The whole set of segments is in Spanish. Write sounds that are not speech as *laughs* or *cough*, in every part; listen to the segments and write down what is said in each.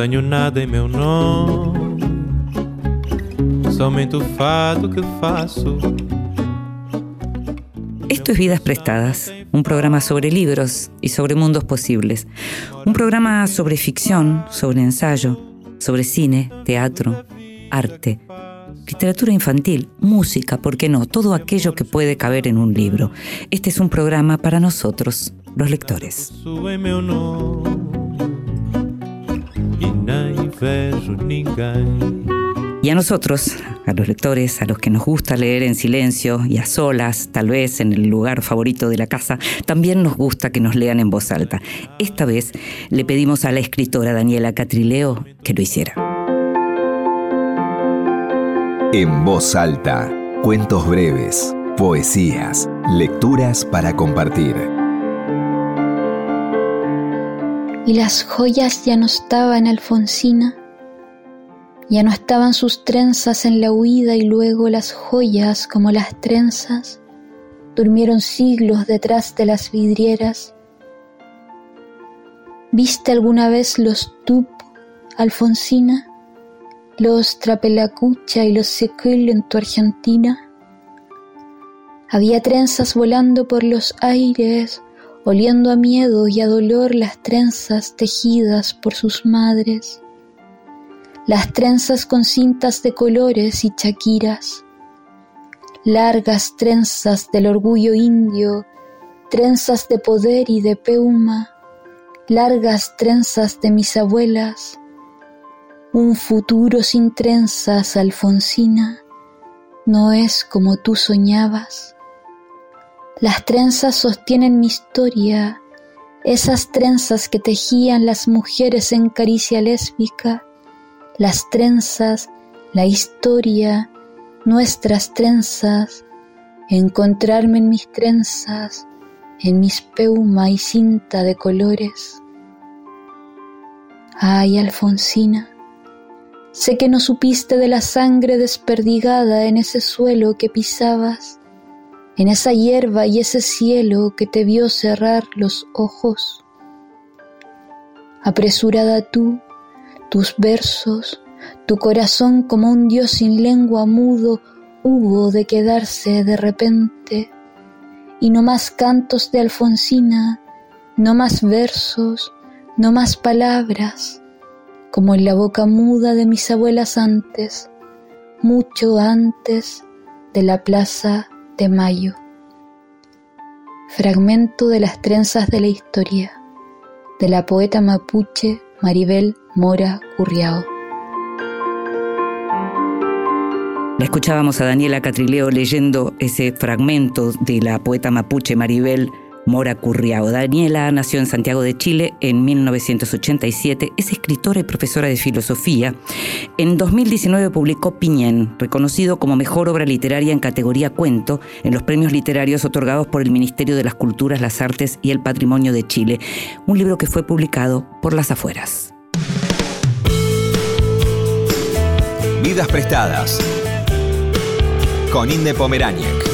Tenho nada em meu nome, somente o fado que faço. Esto es Vidas Prestadas, un programa sobre libros y sobre mundos posibles. Un programa sobre ficción, sobre ensayo, sobre cine, teatro, arte, literatura infantil, música, ¿por qué no? Todo aquello que puede caber en un libro. Este es un programa para nosotros, los lectores. Y a nosotros, a los lectores, a los que nos gusta leer en silencio y a solas, tal vez en el lugar favorito de la casa, también nos gusta que nos lean en voz alta. Esta vez le pedimos a la escritora Daniela Catrileo que lo hiciera. En voz alta, cuentos breves, poesías, lecturas para compartir. Y las joyas ya no estaban, Alfonsina. Ya no estaban sus trenzas en la huida y luego las joyas como las trenzas durmieron siglos detrás de las vidrieras. ¿Viste alguna vez los tup, Alfonsina? Los trapelacucha y los sequel en tu Argentina? Había trenzas volando por los aires, oliendo a miedo y a dolor las trenzas tejidas por sus madres las trenzas con cintas de colores y chaquiras, largas trenzas del orgullo indio, trenzas de poder y de peuma, largas trenzas de mis abuelas, un futuro sin trenzas, Alfonsina, no es como tú soñabas. Las trenzas sostienen mi historia, esas trenzas que tejían las mujeres en caricia lésbica, las trenzas, la historia, nuestras trenzas, encontrarme en mis trenzas, en mis peuma y cinta de colores. Ay, Alfonsina, sé que no supiste de la sangre desperdigada en ese suelo que pisabas, en esa hierba y ese cielo que te vio cerrar los ojos. Apresurada tú, tus versos, tu corazón como un dios sin lengua mudo hubo de quedarse de repente, y no más cantos de Alfonsina, no más versos, no más palabras, como en la boca muda de mis abuelas antes, mucho antes de la Plaza de Mayo. Fragmento de las trenzas de la historia, de la poeta mapuche Maribel Mora Curriao. La escuchábamos a Daniela Catrileo leyendo ese fragmento de la poeta mapuche Maribel Mora Curriao. Daniela nació en Santiago de Chile en 1987, es escritora y profesora de filosofía. En 2019 publicó Piñén, reconocido como mejor obra literaria en categoría cuento en los premios literarios otorgados por el Ministerio de las Culturas, las Artes y el Patrimonio de Chile, un libro que fue publicado por Las Afueras. Vidas prestadas con Inde Pomeráñez.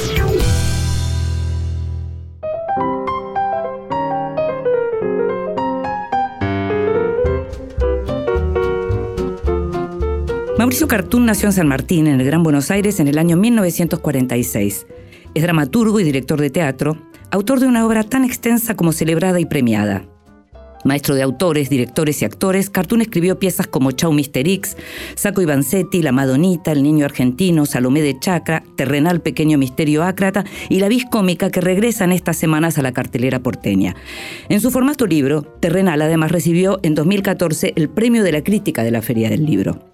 Mauricio Cartún nació en San Martín, en el Gran Buenos Aires, en el año 1946. Es dramaturgo y director de teatro, autor de una obra tan extensa como celebrada y premiada. Maestro de autores, directores y actores, Cartoon escribió piezas como Chau Mister X, Saco y La Madonita, El Niño Argentino, Salomé de Chacra, Terrenal Pequeño Misterio Ácrata y La Vis Cómica que regresan estas semanas a la cartelera porteña. En su formato libro, Terrenal además recibió en 2014 el Premio de la Crítica de la Feria del Libro.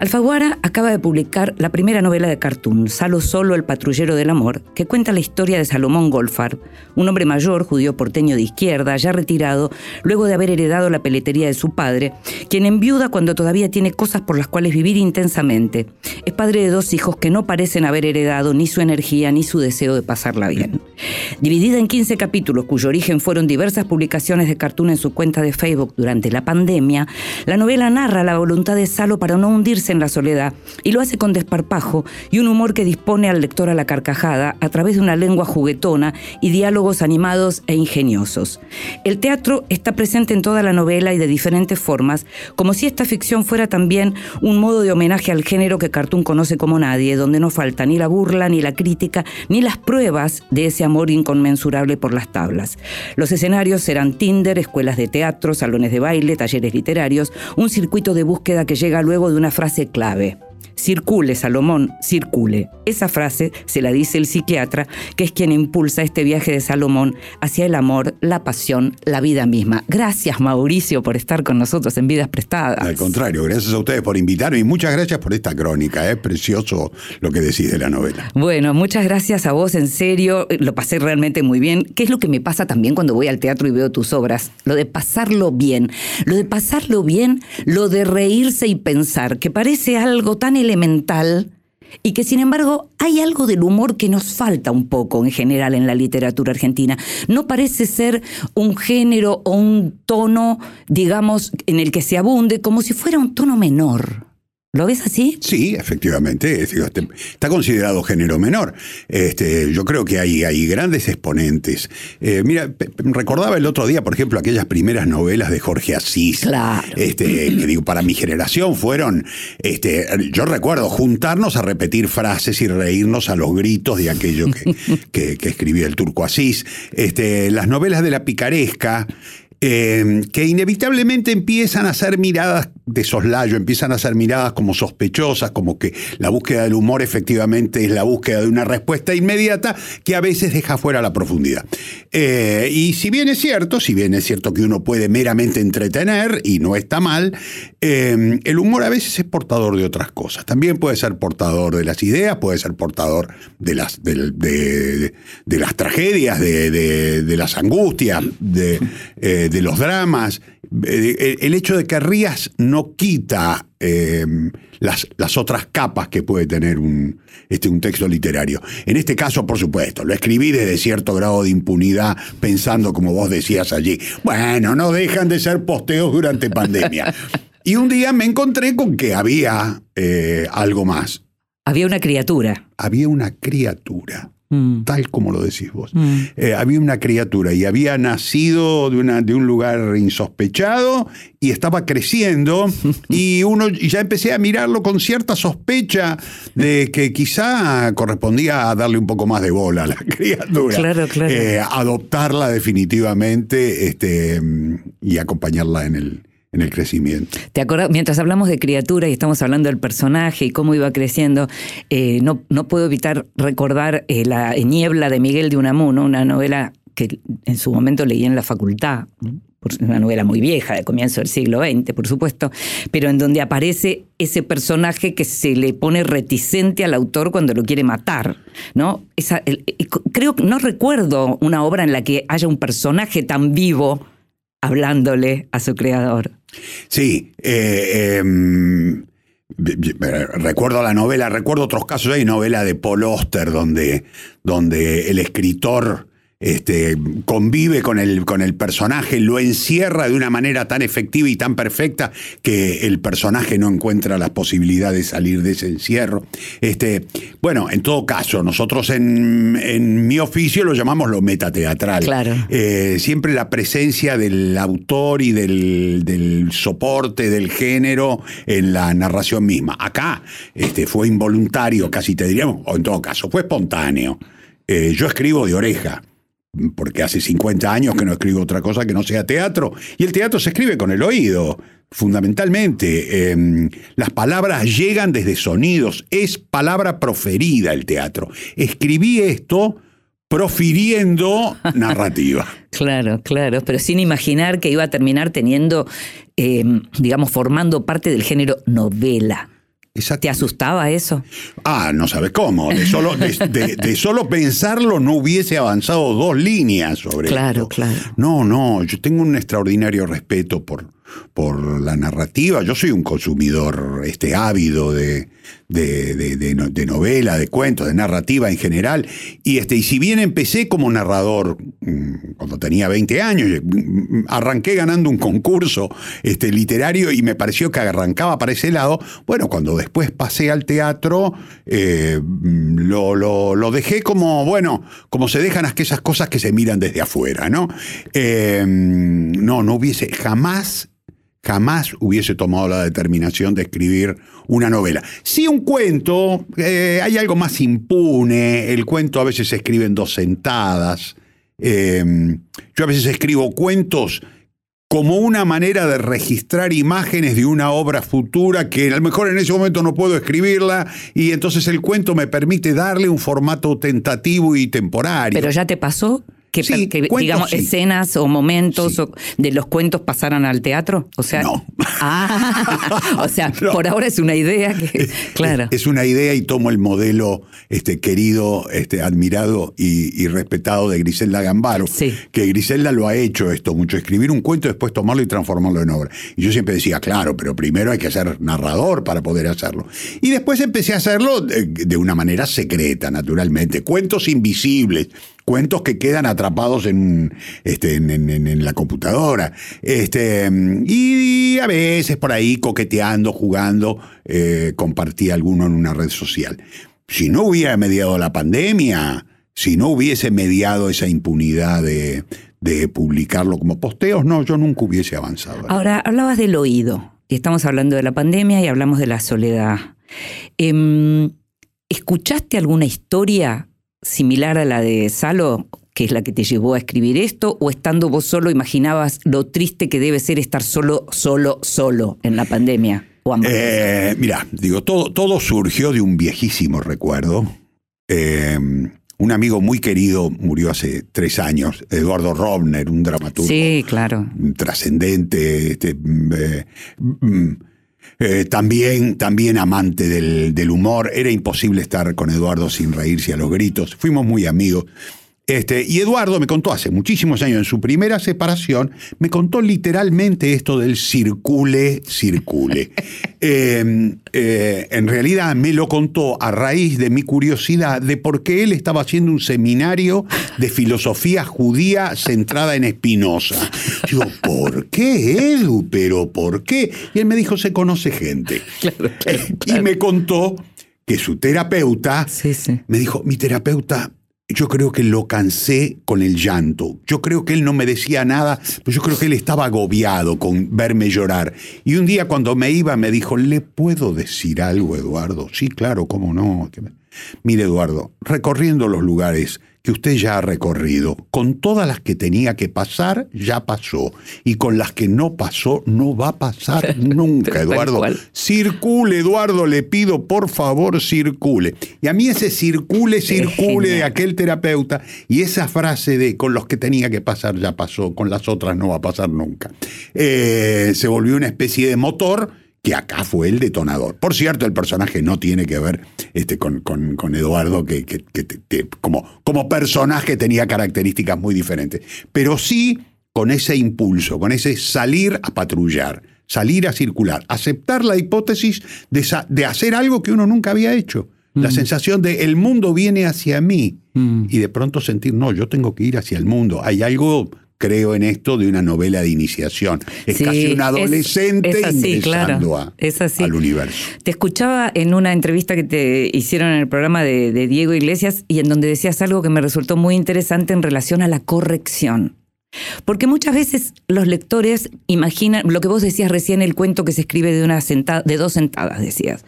Alfaguara acaba de publicar la primera novela de cartoon, Salo Solo, el patrullero del amor, que cuenta la historia de Salomón Golfar, un hombre mayor, judío porteño de izquierda, ya retirado, luego de haber heredado la peletería de su padre, quien enviuda cuando todavía tiene cosas por las cuales vivir intensamente. Es padre de dos hijos que no parecen haber heredado ni su energía ni su deseo de pasarla bien. Dividida en 15 capítulos, cuyo origen fueron diversas publicaciones de cartoon en su cuenta de Facebook durante la pandemia, la novela narra la voluntad de Salo para no hundirse en la soledad y lo hace con desparpajo y un humor que dispone al lector a la carcajada a través de una lengua juguetona y diálogos animados e ingeniosos. El teatro está presente en toda la novela y de diferentes formas, como si esta ficción fuera también un modo de homenaje al género que Cartoon conoce como nadie, donde no falta ni la burla, ni la crítica, ni las pruebas de ese amor inconmensurable por las tablas. Los escenarios serán Tinder, escuelas de teatro, salones de baile, talleres literarios, un circuito de búsqueda que llega luego de una frase clave. Circule, Salomón, circule. Esa frase se la dice el psiquiatra, que es quien impulsa este viaje de Salomón hacia el amor, la pasión, la vida misma. Gracias, Mauricio, por estar con nosotros en Vidas Prestadas. Al contrario, gracias a ustedes por invitarme y muchas gracias por esta crónica. Es precioso lo que decís de la novela. Bueno, muchas gracias a vos, en serio. Lo pasé realmente muy bien. ¿Qué es lo que me pasa también cuando voy al teatro y veo tus obras? Lo de pasarlo bien. Lo de pasarlo bien, lo de reírse y pensar, que parece algo tan elemental y que sin embargo hay algo del humor que nos falta un poco en general en la literatura argentina. No parece ser un género o un tono, digamos, en el que se abunde como si fuera un tono menor. ¿Lo ves así? Sí, efectivamente. este- está considerado género menor. Este, yo creo que hay, hay grandes exponentes. Eh, mira, recordaba el otro día, por ejemplo, aquellas primeras novelas de Jorge Asís. Claro. Este, que digo, para mi generación fueron, este, yo recuerdo juntarnos a repetir frases y reírnos a los gritos de aquello que, *laughs* que- que escribía el turco Asís. Este, las novelas de la picaresca. Eh, que inevitablemente empiezan a ser miradas de soslayo, empiezan a ser miradas como sospechosas, como que la búsqueda del humor efectivamente es la búsqueda de una respuesta inmediata que a veces deja fuera la profundidad. Eh, y si bien es cierto, si bien es cierto que uno puede meramente entretener, y no está mal, eh, el humor a veces es portador de otras cosas. También puede ser portador de las ideas, puede ser portador de las, tragedias, de, las angustias, de, eh, de los dramas. Eh, el hecho de que rías no quita eh, las, las otras capas que puede tener un, este, un texto literario. En este caso, por supuesto, lo escribí desde cierto grado de impunidad, pensando, como vos decías allí, bueno, no dejan de ser posteos durante *laughs* pandemia. Y un día me encontré con que había eh, algo más. Había una criatura. Había una criatura, Mm. tal como lo decís vos. Mm. Eh, había una criatura y había nacido de, una, de un lugar insospechado y estaba creciendo *laughs* y uno y ya empecé a mirarlo con cierta sospecha de que quizá correspondía a darle un poco más de bola a la *laughs* criatura. Claro, claro. Eh, adoptarla definitivamente este, y acompañarla en el, en el crecimiento. ¿Te? Mientras hablamos de criatura y estamos hablando del personaje y cómo iba creciendo, eh, no, no puedo evitar recordar eh, La Niebla de Miguel de Unamuno, una novela que en su momento leí en la facultad. Una novela muy vieja, de comienzo del siglo XX, por supuesto, pero en donde aparece ese personaje que se le pone reticente al autor cuando lo quiere matar, ¿no? Esa, el- creo no recuerdo una obra en la que haya un personaje tan vivo hablándole a su creador. Sí, eh, em, b- recuerdo la novela, recuerdo otros casos, hay novela de Paul Oster donde, donde el escritor este, convive con el, con el personaje, lo encierra de una manera tan efectiva y tan perfecta que el personaje no encuentra la posibilidad de salir de ese encierro. Este, bueno, en todo caso, nosotros en, en mi oficio lo llamamos lo metateatral. Claro. Eh, siempre la presencia del autor y del, del soporte del género en la narración misma. Acá este, fue involuntario, casi te diríamos, o en todo caso, fue espontáneo. Eh, yo escribo de oreja, porque hace 50 años que no escribo otra cosa que no sea teatro, y el teatro se escribe con el oído. Fundamentalmente, eh, las palabras llegan desde sonidos, es palabra proferida el teatro. Escribí esto profiriendo narrativa. *laughs* Claro, claro, pero sin imaginar que iba a terminar teniendo, eh, digamos, formando parte del género novela. ¿Te asustaba eso? Ah, no sabes cómo. De solo, de, de- de solo pensarlo no hubiese avanzado dos líneas sobre Claro, esto. claro. No, no, yo tengo un extraordinario respeto por, por la narrativa. Yo soy un consumidor este, ávido de, de, de- de no- de novela, de cuentos, de narrativa en general. Y, este, y si bien empecé como narrador mm, cuando tenía 20 años, mm, arranqué ganando un concurso este, literario y me pareció que arrancaba para ese lado, bueno, cuando después pasé al teatro, eh, mm, lo, lo- lo dejé como, bueno, como se dejan aquellas cosas que se miran desde afuera, ¿no? Eh, no, no hubiese jamás jamás hubiese tomado la determinación de escribir una novela. Sí, un cuento, eh, hay algo más impune, el cuento a veces se escribe en dos sentadas. Eh, yo a veces escribo cuentos como una manera de registrar imágenes de una obra futura que a lo mejor en ese momento no puedo escribirla y entonces el cuento me permite darle un formato tentativo y temporario. Pero ya te pasó que, Sí, que, cuentos digamos, sí. escenas o momentos Sí. o de los cuentos pasaran al teatro. O sea, No. *laughs* Ah, o sea, *laughs* No. por ahora es una idea que, claro. Es una idea y tomo el modelo este, querido, este, admirado y, y respetado de Griselda Gambaro. Sí. Que Griselda lo ha hecho esto mucho, escribir un cuento, después tomarlo y transformarlo en obra. Y yo siempre decía, claro, pero primero hay que ser narrador para poder hacerlo. Y después empecé a hacerlo de, de una manera secreta, naturalmente. Cuentos invisibles, cuentos que quedan atrapados en, este, en, la computadora. Este, y a veces por ahí coqueteando, jugando, eh, compartí alguno en una red social. Si no hubiera mediado la pandemia, si no hubiese mediado esa impunidad de, de publicarlo como posteos, no, yo nunca hubiese avanzado. Ahora, hablabas del oído. Y estamos hablando de la pandemia y hablamos de la soledad. Em, ¿Escuchaste alguna historia similar a la de Salo, que es la que te llevó a escribir esto? ¿O estando vos solo imaginabas lo triste que debe ser estar solo, solo, solo en la pandemia? Eh, mira, digo, todo, todo surgió de un viejísimo recuerdo. Eh, un amigo muy querido murió hace tres años, Eduardo Robner, un dramaturgo Sí, claro. trascendente, este, mm, eh, mm, eh, también, también amante del, del humor. Era imposible estar con Eduardo sin reírse a los gritos. Fuimos muy amigos. Este, y Eduardo me contó hace muchísimos años, en su primera separación, me contó literalmente esto del circule, circule. *laughs* Eh, eh, en realidad me lo contó a raíz de mi curiosidad de por qué él estaba haciendo un seminario de filosofía judía centrada en Spinoza. Digo, ¿por qué, Edu? ¿Pero por qué? Y él me dijo, se conoce gente. *laughs* Y me contó que su terapeuta Sí, sí. me dijo, mi terapeuta, yo creo que lo cansé con el llanto. Yo creo que él no me decía nada, pero yo creo que él estaba agobiado con verme llorar. Y un día cuando me iba me dijo, ¿le puedo decir algo, Eduardo? Sí, claro, cómo no. Mire, Eduardo, recorriendo los lugares que usted ya ha recorrido, con todas las que tenía que pasar, ya pasó. Y con las que no pasó, no va a pasar *laughs* nunca, Eduardo. Circule, Eduardo, le pido, por favor, circule. Y a mí ese circule, circule de aquel terapeuta y esa frase de con los que tenía que pasar ya pasó, con las otras no va a pasar nunca, eh, se volvió una especie de motor que acá fue el detonador. Por cierto, el personaje no tiene que ver este, con, con- con Eduardo, que, que- que te- te- como, como personaje tenía características muy diferentes, pero sí con ese impulso, con ese salir a patrullar, salir a circular, aceptar la hipótesis de, de hacer algo que uno nunca había hecho. La sensación de el mundo viene hacia mí y de pronto sentir, no, yo tengo que ir hacia el mundo. Hay algo, creo en esto, de una novela de iniciación. Es Sí, casi un es- adolescente es así, ingresando claro, a- es así. al universo. Te escuchaba en una entrevista que te hicieron en el programa de, de Diego Iglesias y en donde decías algo que me resultó muy interesante en relación a la corrección. Porque muchas veces los lectores imaginan, lo que vos decías recién, el cuento que se escribe de, una sentada, de dos sentadas, decías.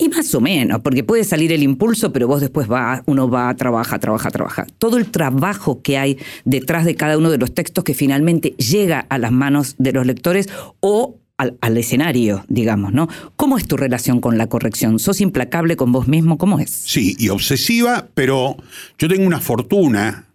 Y más o menos, porque puede salir el impulso, pero vos después va, uno va, trabaja, trabaja, trabaja. Todo el trabajo que hay detrás de cada uno de los textos que finalmente llega a las manos de los lectores o al, al escenario, digamos, ¿no? ¿Cómo es tu relación con la corrección? ¿Sos implacable con vos mismo? ¿Cómo es? Sí, y obsesiva, pero yo tengo una fortuna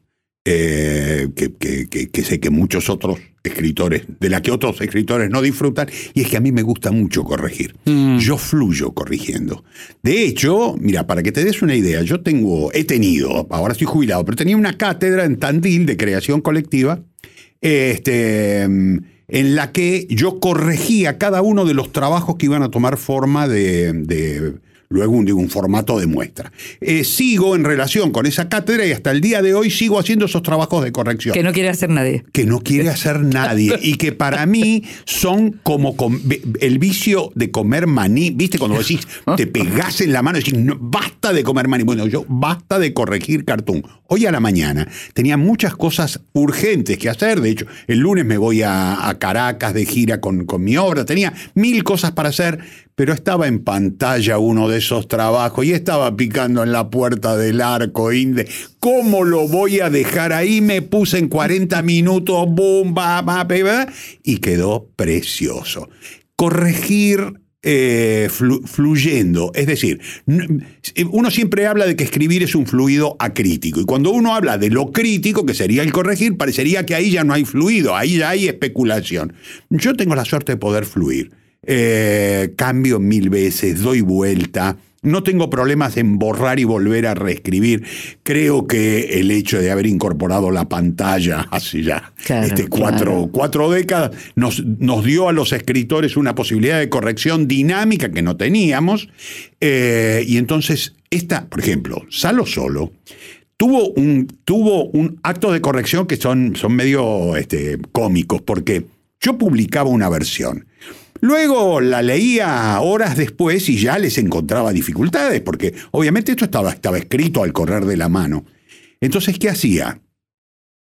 eh, que, que- que- que sé que muchos otros escritores, de la que otros escritores no disfrutan, y es que a mí me gusta mucho corregir. Yo fluyo corrigiendo. De hecho, mira, para que te des una idea, yo tengo, he tenido, ahora estoy jubilado, pero tenía una cátedra en Tandil de creación colectiva, este, en la que yo corregía cada uno de los trabajos que iban a tomar forma de, de luego un, un formato de muestra. Eh, sigo en relación con esa cátedra y hasta el día de hoy sigo haciendo esos trabajos de corrección. Que no quiere hacer nadie. Que no quiere hacer nadie y que para mí son como com- el vicio de comer maní. ¿Viste? Cuando decís, *laughs* te pegás en la mano y decís, no, basta de comer maní. Bueno, yo basta de corregir cartoon. Hoy a la mañana tenía muchas cosas urgentes que hacer. De hecho, el lunes me voy a, a Caracas de gira con, con mi obra. Tenía mil cosas para hacer, pero estaba en pantalla uno de esos trabajos y estaba picando en la puerta del arco inde. ¿Cómo lo voy a dejar ahí? Me puse en 40 minutos, boom, ba, ba, y quedó precioso. Corregir eh, flu- fluyendo. Es decir, uno siempre habla de que escribir es un fluido acrítico. Y cuando uno habla de lo crítico, que sería el corregir, parecería que ahí ya no hay fluido, ahí ya hay especulación. Yo tengo la suerte de poder fluir. Eh, cambio mil veces, doy vuelta. No tengo problemas en borrar y volver a reescribir. Creo que el hecho de haber incorporado la pantalla *laughs* hace ya Claro, este, cuatro, claro. cuatro décadas nos, nos dio a los escritores una posibilidad de corrección dinámica que no teníamos. Eh, y entonces, esta, por ejemplo, Salo Solo tuvo un, tuvo un acto de corrección que son, son medio este, cómicos, porque yo publicaba una versión. Luego la leía horas después y ya les encontraba dificultades, porque obviamente esto estaba, estaba escrito al correr de la mano. Entonces, ¿qué hacía?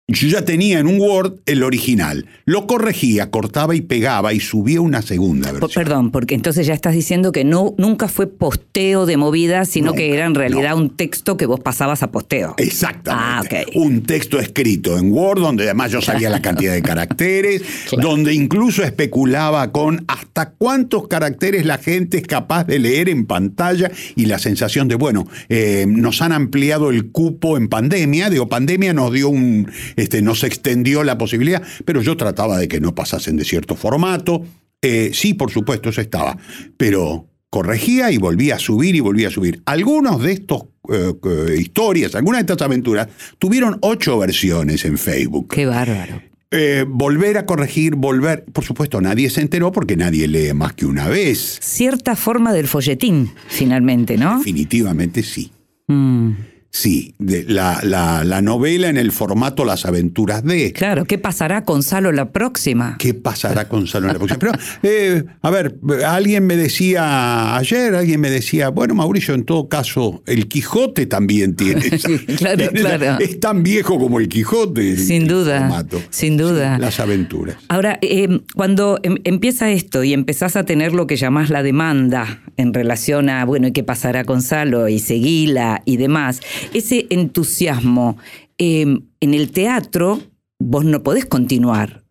Yo ya tenía en un Word el original. Lo corregía, cortaba y pegaba y subía una segunda versión. Perdón, porque entonces ya estás diciendo que no, nunca fue posteo de movida, sino Nunca, que era en realidad no. un texto que vos pasabas a posteo. Exactamente. Ah, ok. Un texto escrito en Word donde además yo sabía la cantidad de caracteres, *laughs* Claro. donde incluso especulaba con hasta cuántos caracteres la gente es capaz de leer en pantalla y la sensación de, bueno, eh, nos han ampliado el cupo en pandemia, digo, pandemia nos dio un, este, nos extendió la posibilidad, pero yo trataba de que no pasasen de cierto formato. Eh, sí, por supuesto, eso estaba, pero corregía y volvía a subir y volvía a subir. Algunos de estos eh, eh, historias, algunas de estas aventuras, tuvieron ocho versiones en Facebook. Qué bárbaro. Eh, volver a corregir, volver. Por supuesto, nadie se enteró porque nadie lee más que una vez. Cierta forma del folletín, finalmente, ¿no? Definitivamente sí. Mm, Sí, de- la, la- la novela en el formato Las aventuras de. claro, ¿qué pasará con Salo la próxima? ¿Qué pasará con de la Próxima? Pero, eh, a ver, alguien me decía ayer, alguien me decía, bueno, Mauricio, en todo caso, el Quijote también tiene. *laughs* esa- Claro, tiene *laughs* claro. Es tan viejo como el Quijote. Sin el duda, formato. sin duda. Sí, las aventuras. Ahora, eh, cuando em- empieza esto y empezás a tener lo que llamás la demanda en relación a, bueno, ¿y qué pasará con Salo? Y seguila y demás, ese entusiasmo eh, en el teatro, vos no podés continuar.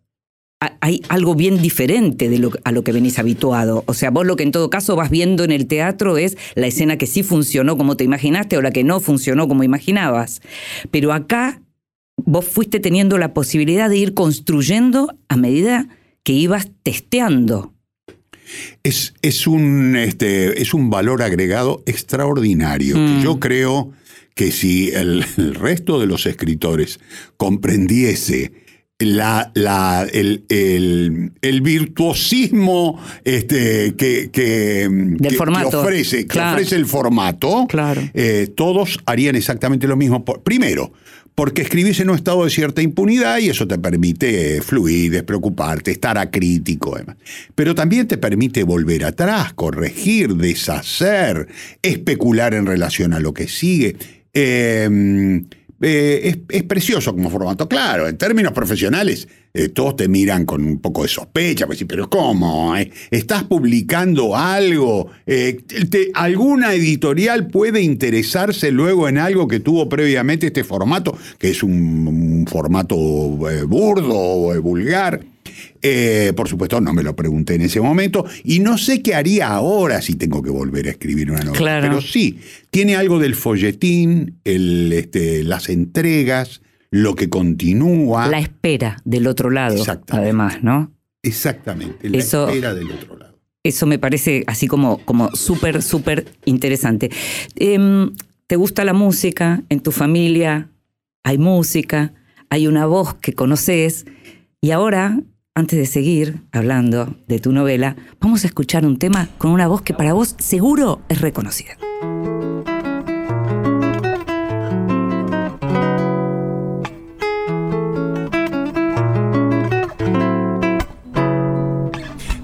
Ha- Hay algo bien diferente de lo, a lo que venís habituado. O sea, vos lo que en todo caso vas viendo en el teatro es la escena que sí funcionó como te imaginaste o la que no funcionó como imaginabas. Pero acá vos fuiste teniendo la posibilidad de ir construyendo a medida que ibas testeando. Es, es, un, este, es un valor agregado extraordinario. Mm. que Yo creo que si el, el resto de los escritores comprendiese la, la- el, el- el virtuosismo este, que, que- que- que formato. ofrece, que Claro. ofrece el formato, Claro. eh, todos harían exactamente lo mismo. Por- primero, porque escribís en un estado de cierta impunidad y eso te permite fluir, despreocuparte, estar acrítico. además. Pero también te permite volver atrás, corregir, deshacer, especular en relación a lo que sigue. Eh, eh, es, es precioso como formato. Claro, en términos profesionales, eh, todos te miran con un poco de sospecha, pues pero ¿cómo? eh? ¿Estás publicando algo? Eh, ¿Alguna editorial puede interesarse luego en algo que tuvo previamente este formato, que es un, formato burdo o vulgar? Eh, por supuesto, no me lo pregunté en ese momento y no sé qué haría ahora si tengo que volver a escribir una novela. Claro. Pero sí, tiene algo del folletín, el, este, las entregas, lo que continúa. La espera del otro lado, Exactamente. además, ¿no? Exactamente, la Eso- espera del otro lado. Eso me parece así como, como súper, súper interesante. Em, ¿Te gusta la música? ¿En tu familia hay música? ¿Hay una voz que conoces? Y ahora antes de seguir hablando de tu novela, vamos a escuchar un tema con una voz que para vos seguro es reconocida.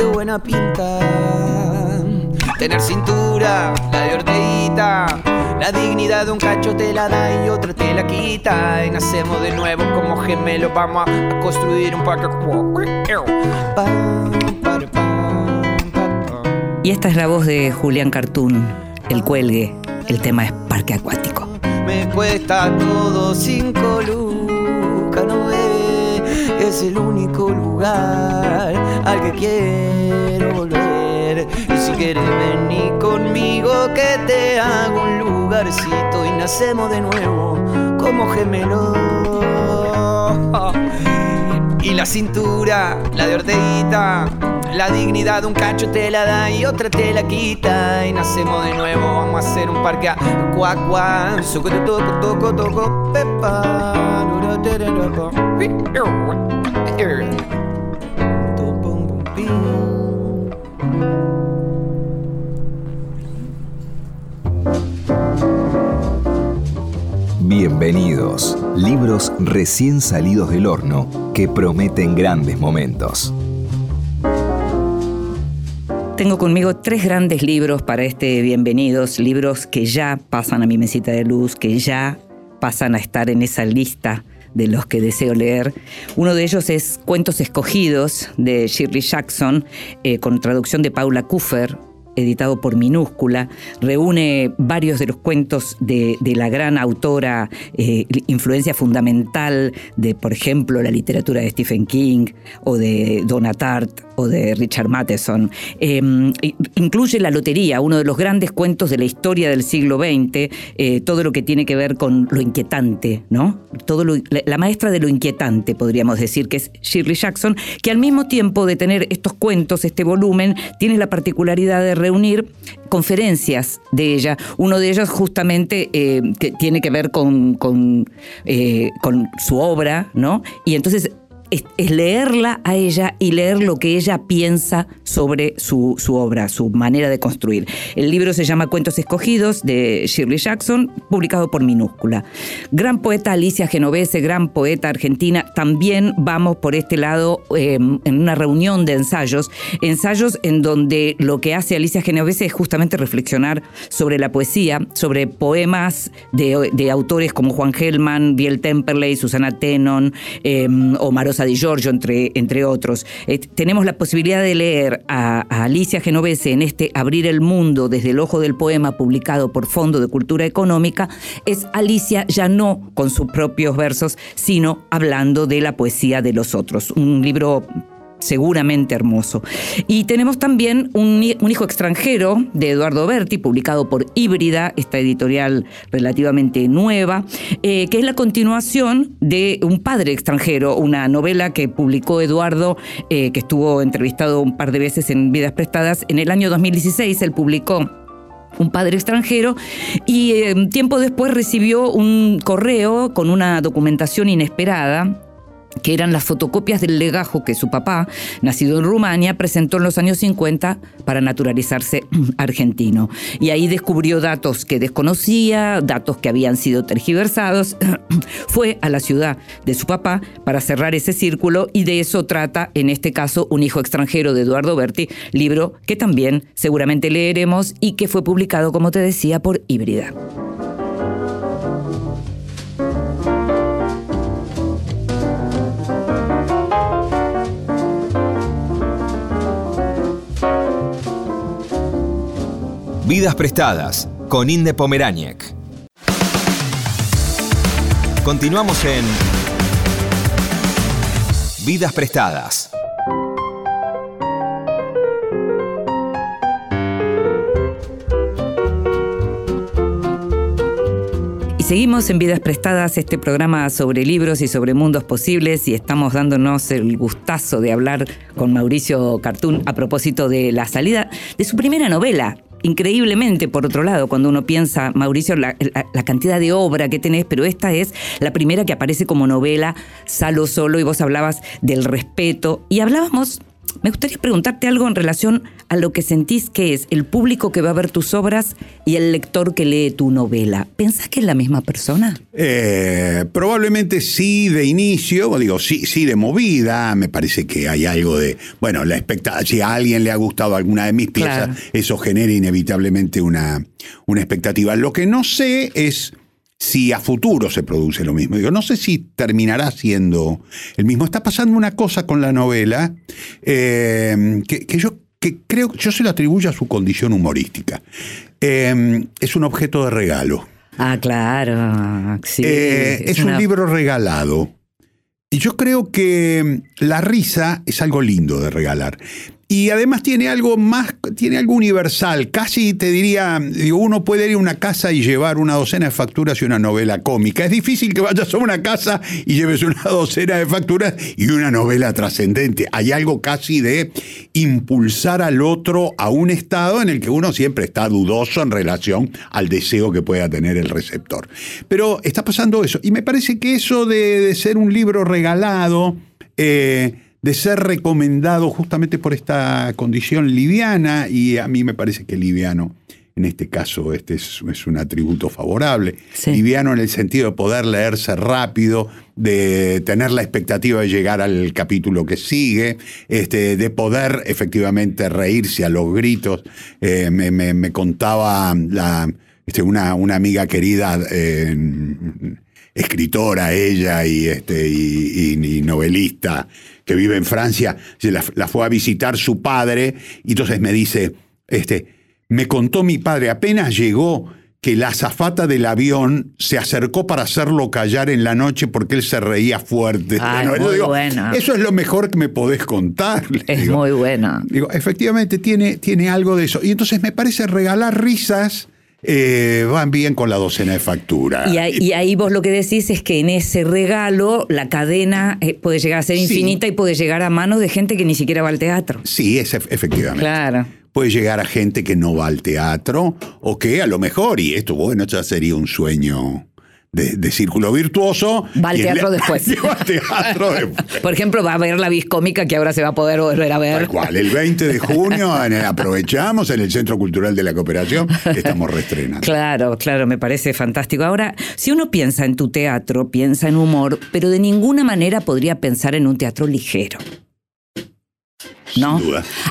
Qué buena pinta. Tener cintura, la de orteguita. La dignidad de un cacho te la da y otra te la quita. Y nacemos de nuevo como gemelos. Vamos a, a construir un parque. Y esta es la voz de Julián Cartoon, El Cuelgue. El tema es Parque Acuático. Me cuesta todo cinco ve. Es el único lugar al que quiero volver. Y si quieres venir conmigo, que te hago un lugarcito y nacemos de nuevo como gemelos. Y la cintura, la de orteguita, la dignidad de un cacho te la da y otra te la quita. Y nacemos de nuevo, vamos a hacer un parque a cuac cuac. Soco, toco, toco, toco, pepa. Bienvenidos. Libros recién salidos del horno que prometen grandes momentos. Tengo conmigo tres grandes libros para este Bienvenidos, libros que ya pasan a mi mesita de luz, que ya pasan a estar en esa lista de los que deseo leer. Uno de ellos es Cuentos Escogidos de Shirley Jackson, eh, con traducción de Paula Kuffer, editado por Minúscula, reúne varios de los cuentos de, de la gran autora, eh, influencia fundamental de, por ejemplo, la literatura de Stephen King o de Donna Tartt o de Richard Matheson. Eh, incluye La Lotería, uno de los grandes cuentos de la historia del siglo XX, eh, todo lo que tiene que ver con lo inquietante, ¿no? Todo la, la maestra de lo inquietante, podríamos decir, que es Shirley Jackson, que al mismo tiempo de tener estos cuentos, este volumen, tiene la particularidad de reunir conferencias de ella. Uno de ellos justamente eh, que tiene que ver con, con, eh, con su obra, ¿no? Y entonces es, leerla a ella y leer lo que ella piensa sobre su, su obra, su manera de construir. El libro se llama Cuentos Escogidos de Shirley Jackson, publicado por Minúscula. Gran poeta Alicia Genovese, gran poeta argentina. También vamos por este lado eh, en una reunión de ensayos, ensayos en donde lo que hace Alicia Genovese es justamente reflexionar sobre la poesía, sobre poemas de, de autores como Juan Gelman, Biel Temperley, Susana Tenon eh, o Marosa Di Giorgio, entre, entre otros. Eh, tenemos la posibilidad de leer a, a Alicia Genovese en este Abrir el Mundo desde el ojo del poema publicado por Fondo de Cultura Económica. Es Alicia ya no con sus propios versos, sino hablando de la poesía de los otros. Un libro seguramente hermoso. Y tenemos también un, un, hijo extranjero de Eduardo Berti, publicado por Híbrida, esta editorial relativamente nueva, eh, que es la continuación de Un padre extranjero, una novela que publicó Eduardo, eh, que estuvo entrevistado un par de veces en Vidas Prestadas. En el año 2016 él publicó un padre extranjero, y eh, tiempo después recibió un correo con una documentación inesperada que eran las fotocopias del legajo que su papá, nacido en Rumania, presentó en los años 50 para naturalizarse *clears throat* argentino. Y ahí descubrió datos que desconocía, datos que habían sido tergiversados. *clears throat* Fue a la ciudad de su papá para cerrar ese círculo y de eso trata, en este caso, Un hijo extranjero de Eduardo Berti, libro que también seguramente leeremos y que fue publicado, como te decía, por Híbrida. Vidas Prestadas con Inde Pomeráñez. Continuamos en Vidas Prestadas. Y seguimos en Vidas Prestadas, este programa sobre libros y sobre mundos posibles, y estamos dándonos el gustazo de hablar con Mauricio Cartún a propósito de la salida de su primera novela, increíblemente, por otro lado, cuando uno piensa, Mauricio, la, cantidad de obra que tenés, pero esta es la primera que aparece como novela, Salo Solo, y vos hablabas del respeto, y hablábamos me gustaría preguntarte algo en relación a lo que sentís que es el público que va a ver tus obras y el lector que lee tu novela. ¿Pensás que es la misma persona? Eh, probablemente sí de inicio, digo, sí, sí de movida. Me parece que hay algo de, bueno, la expectativa, si a alguien le ha gustado alguna de mis piezas, eso genera inevitablemente una, una expectativa. Lo que no sé es si a futuro se produce lo mismo. Digo, no sé si terminará siendo el mismo. Está pasando una cosa con la novela eh, que, yo que creo yo se lo atribuyo a su condición humorística. Eh, es un objeto de regalo. Ah, claro. Sí, eh, es, un libro regalado. Y yo creo que la risa es algo lindo de regalar. Y además tiene algo más, tiene algo universal. Casi te diría, uno puede ir a una casa y llevar una docena de facturas y una novela cómica. Es difícil que vayas a una casa y lleves una *laughs* docena de facturas y una novela trascendente. Hay algo casi de impulsar al otro a un estado en el que uno siempre está dudoso en relación al deseo que pueda tener el receptor. Pero está pasando eso. Y me parece que eso de, ser un libro regalado, eh, de ser recomendado justamente por esta condición liviana, y a mí me parece que liviano, en este caso, este es, un atributo favorable. Liviano en el sentido de poder leerse rápido, de tener la expectativa de llegar al capítulo que sigue, este, de poder efectivamente reírse a los gritos. Eh, me, contaba la, este, una, una, amiga querida. Eh, escritora ella y, este, y, novelista que vive en Francia, la, la, fue a visitar su padre y entonces me dice, este, me contó mi padre, apenas llegó que la azafata del avión se acercó para hacerlo callar en la noche porque él se reía fuerte. Eso es lo mejor que me podés contar. Es muy bueno. Digo, efectivamente tiene, tiene algo de eso. Y entonces me parece regalar risas eh, van bien con la docena de factura. Y ahí, vos lo que decís es que en ese regalo la cadena eh, puede llegar a ser infinita y puede llegar a manos de gente que ni siquiera va al teatro. Sí, es efectivamente. Claro. Puede llegar a gente que no va al teatro o que a lo mejor, y esto, bueno, ya sería un sueño de, círculo virtuoso. Va al teatro después. *laughs* teatro *laughs* Por ejemplo, va a ver la viscómica que ahora se va a poder volver a ver. Tal cual. El 20 de junio *laughs* aprovechamos en el Centro Cultural de la Cooperación, estamos reestrenando. Claro, claro, me parece fantástico. Ahora, si uno piensa en tu teatro, piensa en humor, pero de ninguna manera podría pensar en un teatro ligero. ¿no?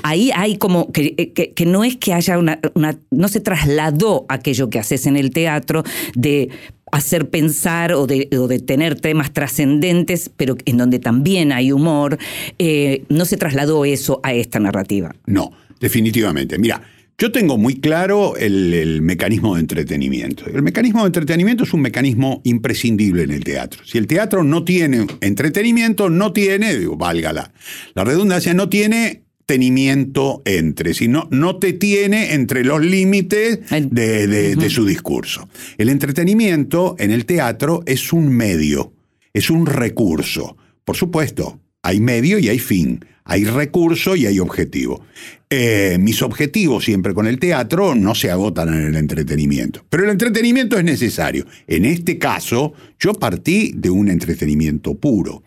Ahí hay como que, que, no es que haya una, una, no se trasladó aquello que haces en el teatro de hacer pensar o de, tener temas trascendentes, pero en donde también hay humor. Eh, no se trasladó eso a esta narrativa. No, definitivamente. Mira, Yo tengo muy claro el, el, mecanismo de entretenimiento. El mecanismo de entretenimiento es un mecanismo imprescindible en el teatro. Si el teatro no tiene entretenimiento, no tiene, digo, valga la, la redundancia, no tiene tenimiento entre, sino no te tiene entre los límites de, de, de su discurso. El entretenimiento en el teatro es un medio, es un recurso. Por supuesto, hay medio y hay fin, hay recurso y hay objetivo. Eh, mis objetivos siempre con el teatro no se agotan en el entretenimiento, pero el entretenimiento es necesario. En este caso, yo partí de un entretenimiento puro.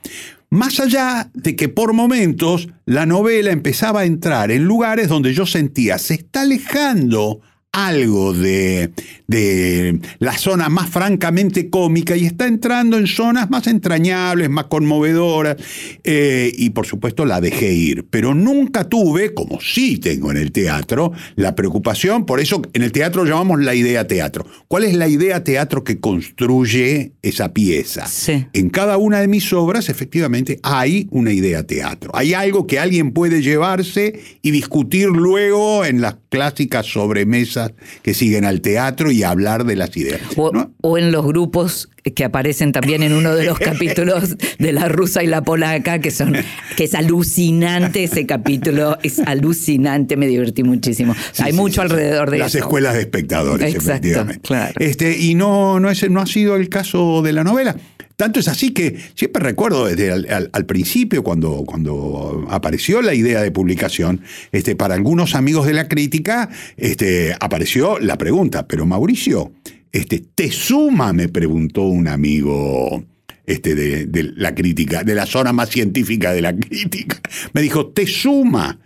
Más allá de que por momentos la novela empezaba a entrar en lugares donde yo sentía se está alejando algo de, de, la zona más francamente cómica y está entrando en zonas más entrañables, más conmovedoras, eh, y por supuesto la dejé ir. Pero nunca tuve, como sí tengo en el teatro, la preocupación, por eso en el teatro llamamos la idea teatro. ¿Cuál es la idea teatro que construye esa pieza? Sí. En cada una de mis obras, efectivamente, hay una idea teatro. Hay algo que alguien puede llevarse y discutir luego en las clásicas sobremesas que siguen al teatro y hablar de las ideas. O, ¿no? o en los grupos que aparecen también en uno de los *laughs* capítulos de la rusa y la polaca, que son, que es alucinante ese capítulo, es alucinante, me divertí muchísimo. Sí, Hay sí, mucho sí. alrededor de Las eso. escuelas de espectadores, Exacto, efectivamente. claro. Este, y no, no, es, no ha sido el caso de la novela. Tanto es así que siempre recuerdo desde al, principio, cuando, cuando apareció la idea de publicación, este, para algunos amigos de la crítica, este, apareció la pregunta, pero Mauricio, este, ¿te suma? me preguntó un amigo este, de, de la crítica, de la zona más científica de la *laughs* crítica. Me dijo, ¿te suma?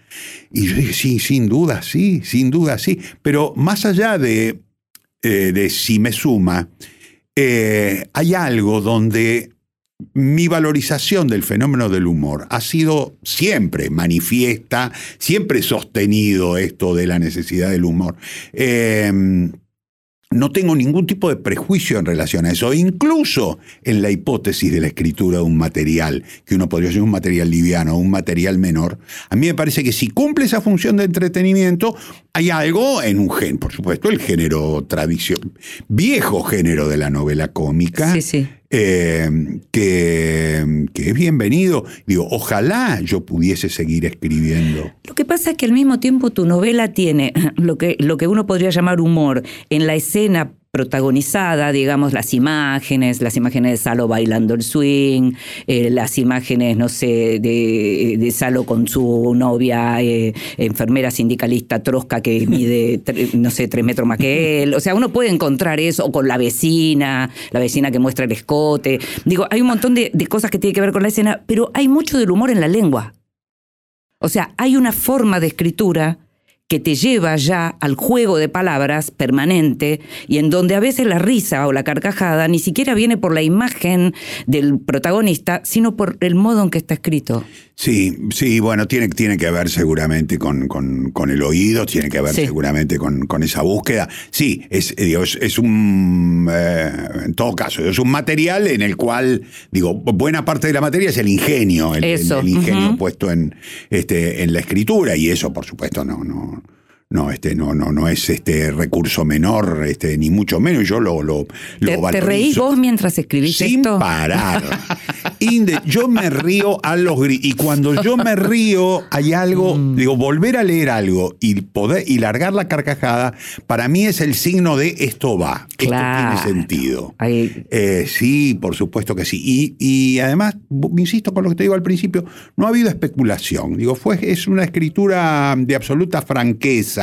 Y yo dije, sí, sin duda, sí, sin duda, sí. Pero más allá de, eh, de si me suma, eh, hay algo donde mi valorización del fenómeno del humor ha sido siempre manifiesta, siempre sostenido esto de la necesidad del humor. Eh, no tengo ningún tipo de prejuicio en relación a eso, incluso en la hipótesis de la escritura de un material, que uno podría ser un material liviano o un material menor. A mí me parece que si cumple esa función de entretenimiento, hay algo en un género, por supuesto, el género tradición, viejo género de la novela cómica, Sí, sí. Eh, que, que es bienvenido. Digo, ojalá yo pudiese seguir escribiendo. Lo que pasa es que al mismo tiempo tu novela tiene *clears throat* lo que, lo que uno podría llamar humor en la escena protagonizada, digamos, las imágenes, las imágenes de Salo bailando el swing, eh, las imágenes, no sé, de, de Salo con su novia, eh, enfermera sindicalista trosca que *laughs* mide, tre- no sé, tres metros más que él. O sea, uno puede encontrar eso, con la vecina, la vecina que muestra el escote. Digo, hay un montón de, de cosas que tienen que ver con la escena, pero hay mucho del humor en la lengua. O sea, hay una forma de escritura que te lleva ya al juego de palabras permanente y en donde a veces la risa o la carcajada ni siquiera viene por la imagen del protagonista, sino por el modo en que está escrito. Sí, sí, bueno, tiene, tiene que ver seguramente con, con- con el oído, tiene que ver Sí. seguramente con, con esa búsqueda. Sí, es, eh, digo, es, es un, eh, en todo caso, es un material en el cual, digo, buena parte de la materia es el ingenio, el, el- Eso, el ingenio puesto en, este, en la escritura y eso, por supuesto, no, no. No, este, no, no, no es este recurso menor, este, ni mucho menos. Yo lo, lo, lo ¿Te, reís vos mientras escribís Sin esto? parar. *laughs* Inde, yo me río a los gritos. Y cuando yo me río, hay algo, *laughs* Mm. digo, volver a leer algo y poder y largar la carcajada, para mí es el signo de esto va. Claro. Esto tiene sentido. Ahí- Eh, sí, por supuesto que sí. Y, y además, insisto con lo que te digo al principio, no ha habido especulación. Digo, fue, es una escritura de absoluta franqueza.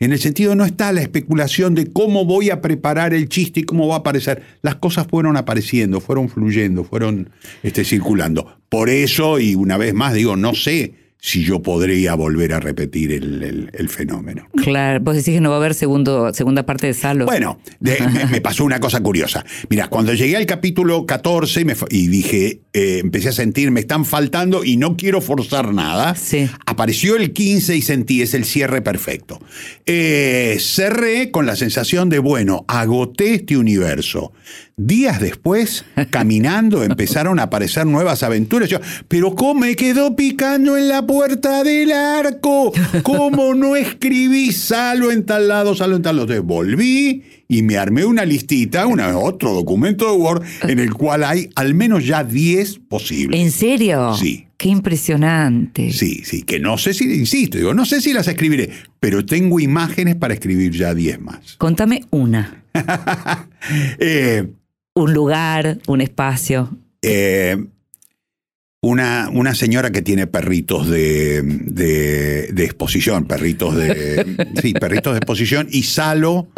En el sentido, no está la especulación de cómo voy a preparar el chiste y cómo va a aparecer. Las cosas fueron apareciendo, fueron fluyendo, fueron este, circulando. Por eso, y una vez más, digo, no sé si yo podría volver a repetir el- el- el fenómeno. Claro, vos decís que no va a haber segundo, segunda parte de Salo. Bueno, de- me, me pasó una cosa curiosa. Mira, cuando llegué al capítulo 14 y, me fa- y dije, eh, empecé a sentir, me están faltando y no quiero forzar nada, Sí. apareció el 15 y sentí, es el cierre perfecto. Eh, cerré con la sensación de, bueno, agoté este universo Días después, caminando, *laughs* empezaron a aparecer nuevas aventuras. Yo, pero ¿cómo me quedó picando en la puerta del arco? ¿Cómo no escribí salo en tal lado, salo en tal lado? Entonces volví y me armé una listita, una, otro documento de Word, en el cual hay al menos ya 10 posibles. ¿En serio? Sí. Qué impresionante. Sí, sí, que no sé si, insisto, digo, no sé si las escribiré, pero tengo imágenes para escribir ya 10 más. Contame una. *laughs* Eh, Un lugar, un espacio. eh, una, una señora que tiene perritos de, de- de exposición, perritos de. *laughs* sí, perritos de exposición, y Salo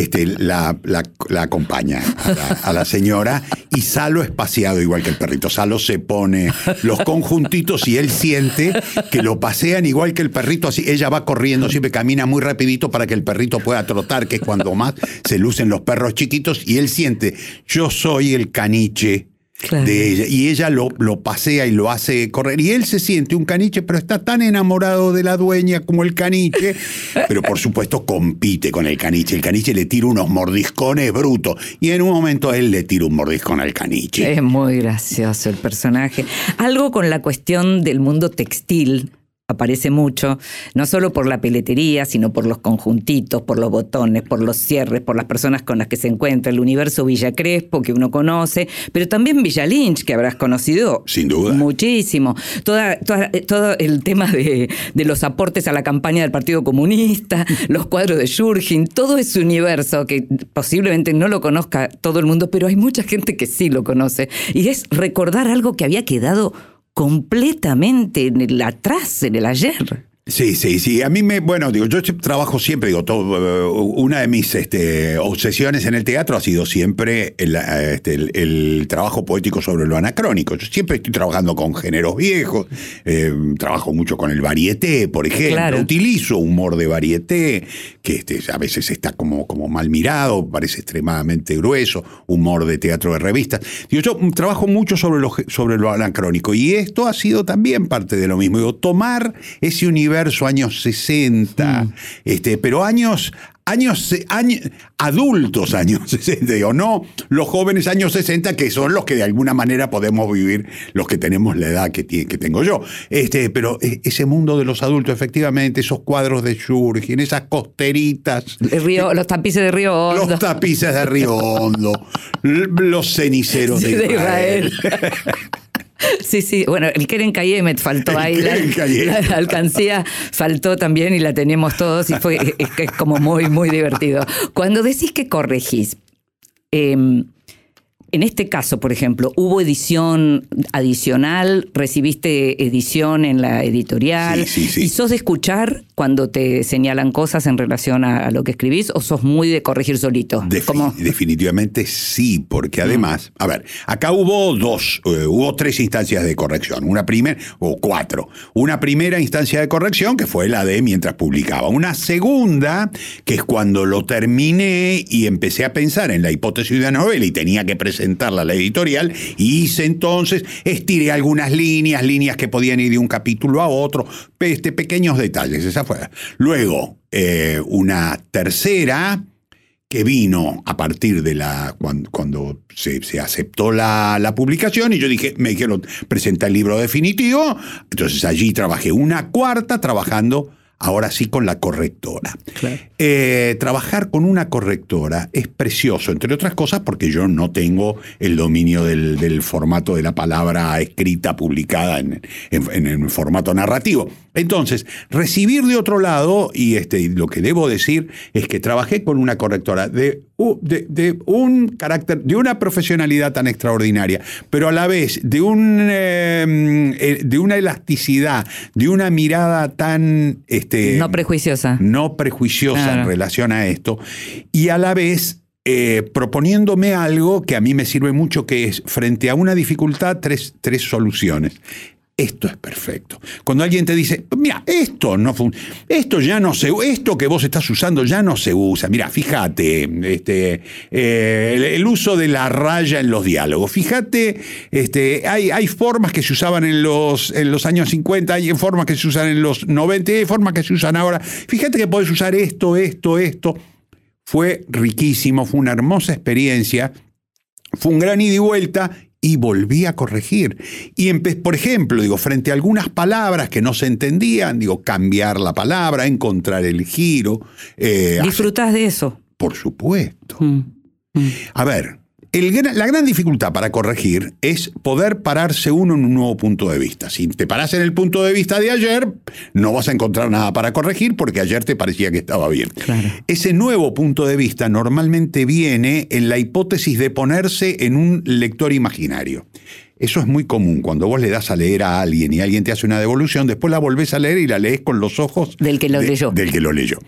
este, la, la- la acompaña a la, a la señora, y Salo es paseado igual que el perrito. Salo se pone los conjuntitos y él siente que lo pasean igual que el perrito, así ella va corriendo, siempre camina muy rapidito para que el perrito pueda trotar, que es cuando más se lucen los perros chiquitos, y él siente, yo soy el caniche Claro. de ella. Y ella lo, lo pasea y lo hace correr. Y él se siente un caniche, pero está tan enamorado de la dueña como el caniche. *laughs* Pero por supuesto compite con el caniche. El caniche le tira unos mordiscones brutos. Y en un momento él le tira un mordiscón al caniche. Es muy gracioso el personaje. Algo con la cuestión del mundo textil aparece mucho, no solo por la peletería, sino por los conjuntitos, por los botones, por los cierres, por las personas con las que se encuentra, el universo Villa Crespo que uno conoce, pero también Villa Lynch, que habrás conocido Sin duda. muchísimo. Toda, toda- todo el tema de, de los aportes a la campaña del Partido Comunista, *laughs* los cuadros de Shurgin, todo ese universo que posiblemente no lo conozca todo el mundo, pero hay mucha gente que sí lo conoce. Y es recordar algo que había quedado completamente en el atrás, en el ayer. Sí, sí, sí. A mí me, bueno, digo, yo trabajo siempre, digo, todo, eh, una de mis este, obsesiones en el teatro ha sido siempre el, eh, este, el- el trabajo poético sobre lo anacrónico. Yo siempre estoy trabajando con géneros viejos, eh, trabajo mucho con el varieté, por ejemplo. Claro. Utilizo humor de varieté, que este, a veces está como, como mal mirado, parece extremadamente grueso, humor de teatro de revistas. Digo, yo trabajo mucho sobre lo, sobre lo anacrónico y esto ha sido también parte de lo mismo. Digo, tomar ese universo años 60, este, pero años, años, años, adultos años *laughs* 60, digo, no los jóvenes años 60 que son los que de alguna manera podemos vivir, los que tenemos la edad que, que tengo yo. Este, pero eh, ese mundo de los adultos, efectivamente, esos cuadros de Shurgin, esas costeritas, El río, los tapices de Río Hondo. los tapices de Río Hondo, *laughs* los ceniceros de de Israel. *laughs* *laughs* Sí, sí, bueno, el Keren Kayemet faltó El ahí, la, Keren Kayemet. *laughs* la alcancía faltó también y la tenemos todos y fue es, como muy, muy divertido. Cuando decís que corregís, em, en este caso, por ejemplo, ¿hubo edición adicional? ¿Recibiste edición en la editorial? Sí, sí, sí. ¿Y sos de escuchar cuando te señalan cosas en relación a, a lo que escribís o sos muy de corregir solito? Defi- Como- Definitivamente sí, porque además, a ver, acá hubo dos, eh, hubo tres instancias de corrección. Una primera, o cuatro. Una primera instancia de corrección que fue la de mientras publicaba. Una segunda, que es cuando lo terminé y empecé a pensar en la hipótesis de la novela y tenía que presentarla a la editorial, y hice entonces, estiré algunas líneas, líneas que podían ir de un capítulo a otro, este, pequeños detalles, esa fue. Luego, eh, una tercera que vino a partir de la cuando, cuando se, se aceptó la, la publicación y yo dije, me dijeron, presenta el libro definitivo, entonces allí trabajé una cuarta trabajando ahora sí con la correctora. Eh, trabajar con una correctora es precioso, entre otras cosas porque yo no tengo el dominio del, del formato de la palabra escrita publicada en, en- en el formato narrativo. Entonces, recibir de otro lado, y este, lo que debo decir es que trabajé con una correctora de, de, de un carácter, de una profesionalidad tan extraordinaria, pero a la vez de, un, eh, eh, de una elasticidad, de una mirada tan... Este, no prejuiciosa. no prejuiciosa Claro. en relación a esto, y a la vez eh, proponiéndome algo que a mí me sirve mucho, que es frente a una dificultad, tres, tres soluciones. Esto es perfecto. Cuando alguien te dice, mira, esto no esto ya no se, esto que vos estás usando ya no se usa. Mira, fíjate, este, eh, el, uso de la raya en los diálogos. Fíjate, este, hay, hay formas que se usaban en los, en los años 50, hay formas que se usan en los 90, y hay formas que se usan ahora. Fíjate que podés usar esto, esto, esto. Fue riquísimo, fue una hermosa experiencia fue un gran ida y vuelta y volví a corregir. Y por ejemplo, digo, frente a algunas palabras que no se entendían, digo, cambiar la palabra, encontrar el giro. eh, ¿Disfrutás de eso? por supuesto. Mm. A ver, el la gran dificultad para corregir es poder pararse uno en un nuevo punto de vista. Si te paras en el punto de vista de ayer, no vas a encontrar nada para corregir porque ayer te parecía que estaba bien. Claro. Ese nuevo punto de vista normalmente viene en la hipótesis de ponerse en un lector imaginario. Eso es muy común. Cuando vos le das a leer a alguien y alguien te hace una devolución, después la volvés a leer y la lees con los ojos Del que lo de- leyó. Del que lo leyó.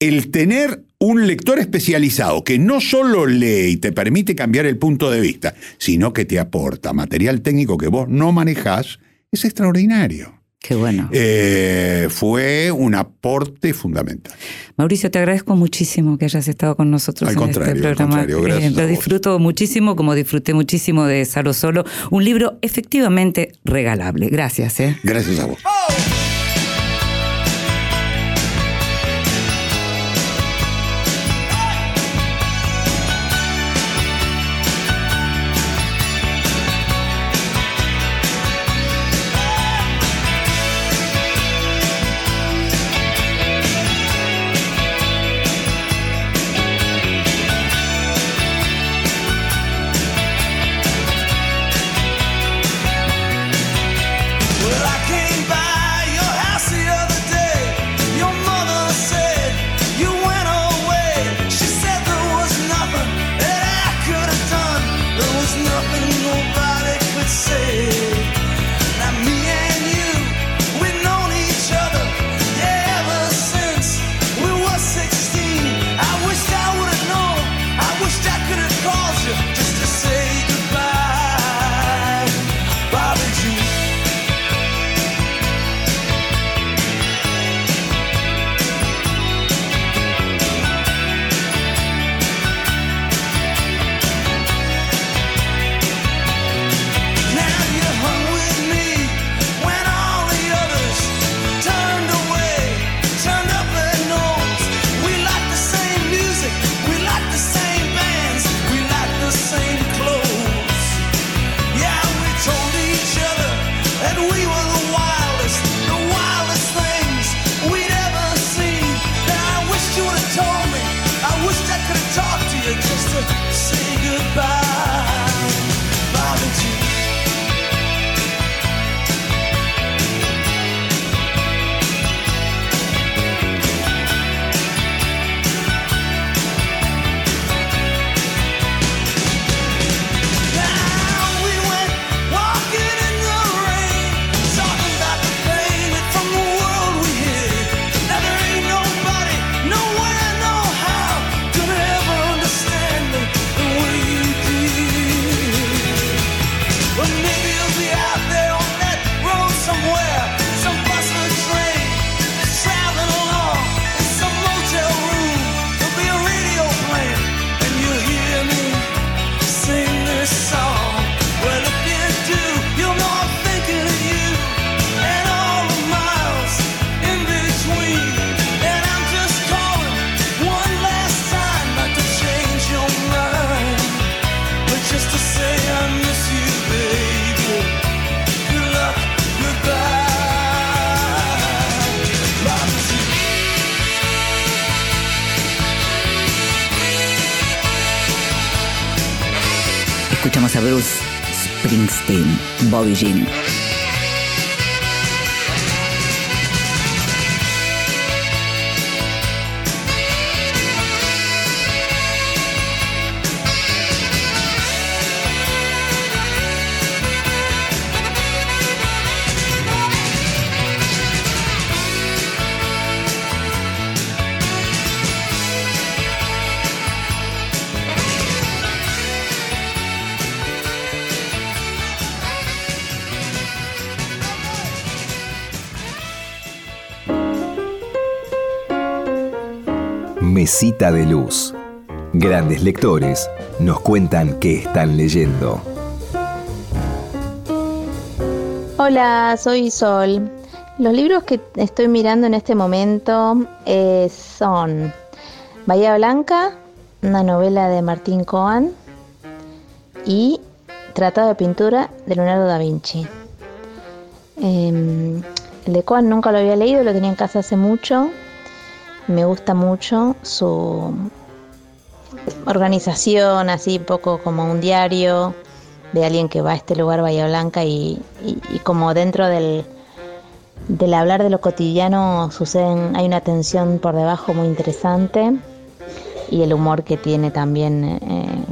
El tener un lector especializado que no solo lee y te permite cambiar el punto de vista, sino que te aporta material técnico que vos no manejás, es extraordinario. Qué bueno. Eh, fue un aporte fundamental. Mauricio, te agradezco muchísimo que hayas estado con nosotros Al en contrario, este al programa. contrario, gracias Eh, a lo vos. disfruto muchísimo, como disfruté muchísimo de Salo Solo. Un libro efectivamente regalable. Gracias. ¿eh? Gracias a vos. Magazine. Mesita de Luz. Grandes lectores nos cuentan qué están leyendo. Hola, soy Sol. Los libros que estoy mirando en este momento eh, son Bahía Blanca, una novela de Martín Coan, y Tratado de Pintura de Leonardo da Vinci. Eh, el de Coan nunca lo había leído, lo tenía en casa hace mucho. Me gusta mucho su organización, así poco como un diario de alguien que va a este lugar, Bahía Blanca, y, y- y como dentro del, del hablar de lo cotidiano suceden, hay una tensión por debajo muy interesante y el humor que tiene también, eh,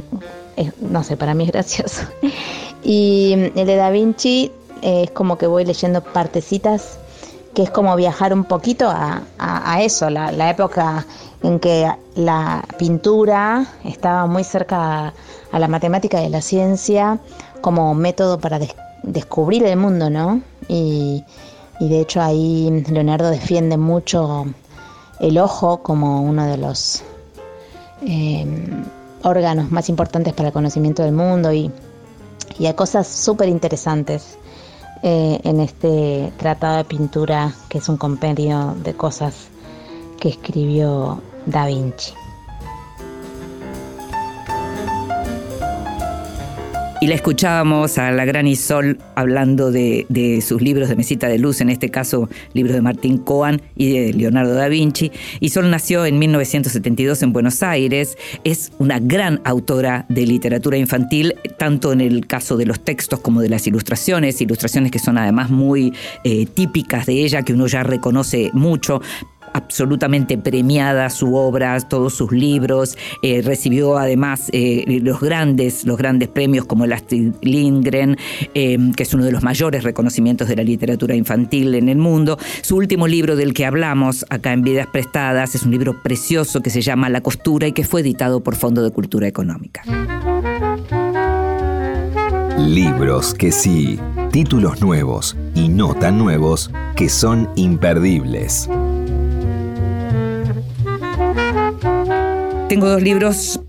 es- no sé, para mí es gracioso. *laughs* Y el de Da Vinci eh, es como que voy leyendo partecitas, que es como viajar un poquito a, eso, la, época en que la pintura estaba muy cerca a la matemática y a la ciencia como método para des- descubrir el mundo, ¿no? Y, de hecho ahí Leonardo defiende mucho el ojo como uno de los eh, órganos más importantes para el conocimiento del mundo y, y hay cosas súper interesantes eh, en este tratado de pintura que es un compendio de cosas que escribió Da Vinci. Y la escuchábamos a la gran Isol hablando de, sus libros de Mesita de Luz, en este caso libros de Martín Coan y de Leonardo da Vinci. Isol nació en 1972 en Buenos Aires, es una gran autora de literatura infantil, tanto en el caso de los textos como de las ilustraciones, ilustraciones que son además muy eh, típicas de ella, que uno ya reconoce mucho absolutamente premiada su obra, todos sus libros, eh, recibió además eh, los grandes, los grandes premios como el Astrid Lindgren, eh, que es uno de los mayores reconocimientos de la literatura infantil en el mundo. Su último libro del que hablamos acá en Vidas Prestadas es un libro precioso que se llama La costura y que fue editado por Fondo de Cultura Económica. Libros que sí, títulos nuevos y no tan nuevos que son imperdibles. Tengo dos libros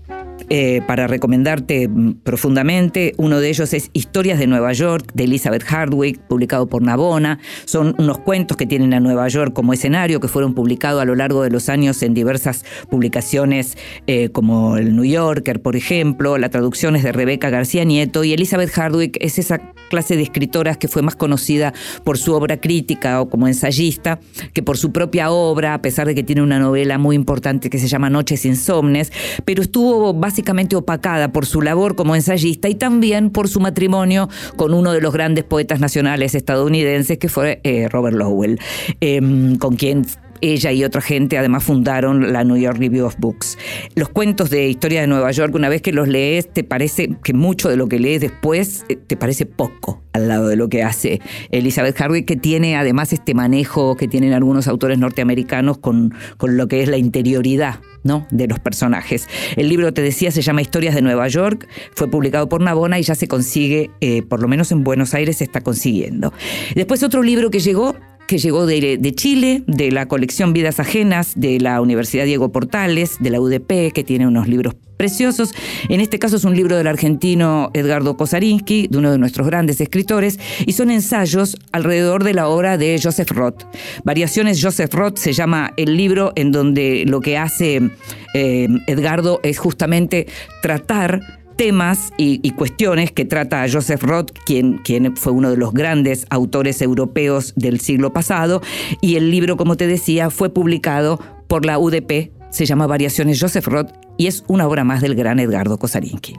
eh, para recomendarte mm, profundamente. Uno de ellos es Historias de Nueva York, de Elizabeth Hardwick, publicado por Navona. Son unos cuentos que tienen a Nueva York como escenario, que fueron publicados a lo largo de los años en diversas publicaciones, eh, como el New Yorker, por ejemplo. La traducción es de Rebeca García Nieto y Elizabeth Hardwick es esa clase de escritoras que fue más conocida por su obra crítica o como ensayista que por su propia obra, a pesar de que tiene una novela muy importante que se llama Noches Insomnes, pero estuvo básicamente opacada por su labor como ensayista y también por su matrimonio con uno de los grandes poetas nacionales estadounidenses que fue eh, Robert Lowell, em, con quien ella y otra gente además fundaron la New York Review of Books. Los cuentos de historia de Nueva York, una vez que los lees, te parece que mucho de lo que lees después eh, te parece poco al lado de lo que hace Elizabeth Hardwick, que tiene además este manejo que tienen algunos autores norteamericanos con, con lo que es la interioridad ¿no? de los personajes. El libro, te decía, se llama Historias de Nueva York, fue publicado por Navona y ya se consigue, eh, por lo menos en Buenos Aires se está consiguiendo. Después otro libro que llegó que llegó de, Chile, de la colección Vidas Ajenas, de la Universidad Diego Portales, de la UDP, que tiene unos libros preciosos. En este caso es un libro del argentino Edgardo Kosarinsky, de uno de nuestros grandes escritores, y son ensayos alrededor de la obra de Joseph Roth. Variaciones Joseph Roth se llama el libro en donde lo que hace eh, Edgardo es justamente tratar temas y, cuestiones que trata Joseph Roth, quien, quien fue uno de los grandes autores europeos del siglo pasado, y el libro, como te decía, fue publicado por la UDP, se llama Variaciones Joseph Roth, y es una obra más del gran Edgardo Kosarinsky.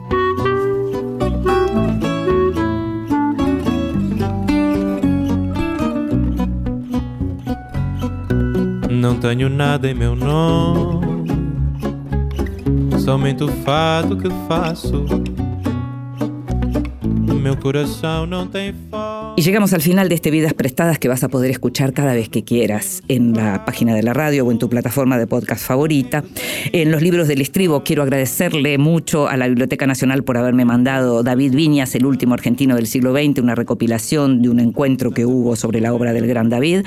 Não tenho nada em meu nome, somente o fato que faço. Meu coração não tem fome. Y llegamos al final de este Vidas Prestadas que vas a poder escuchar cada vez que quieras en la página de la radio o en tu plataforma de podcast favorita. En los libros del estribo quiero agradecerle mucho a la Biblioteca Nacional por haberme mandado David Viñas, el último argentino del siglo XX, una recopilación de un encuentro que hubo sobre la obra del gran David.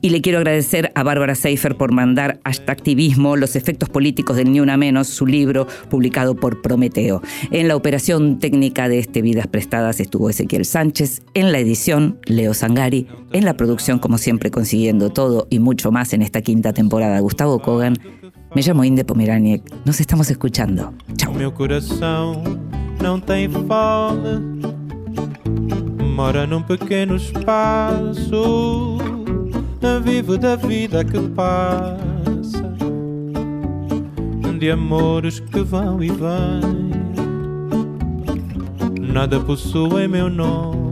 Y le quiero agradecer a Bárbara Seifer por mandar hasta activismo los efectos políticos del Ni Una Menos, su libro publicado por Prometeo. En la operación técnica de este Vidas Prestadas estuvo Ezequiel Sánchez, en la edición Leo Sangari, en la producción como siempre consiguiendo todo y mucho más en esta quinta temporada Gustavo Kogan. Me llamo Inde Pomeraniec, nos estamos escuchando. Chao. Mora num pequeno meu nome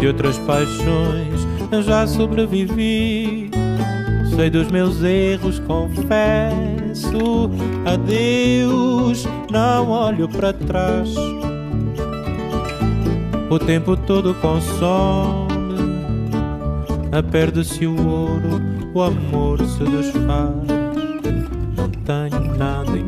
De outras paixões já sobrevivi. Sei dos meus erros, confesso. Adeus, não olho para trás. O tempo todo consome. Perde-se o ouro, o amor se desfaz. Não tenho nada em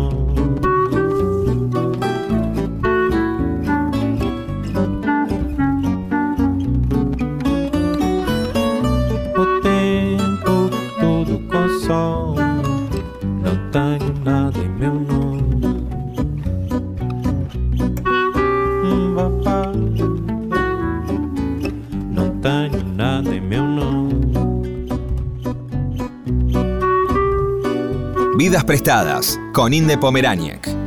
Prestadas con Inde Pomeraniec.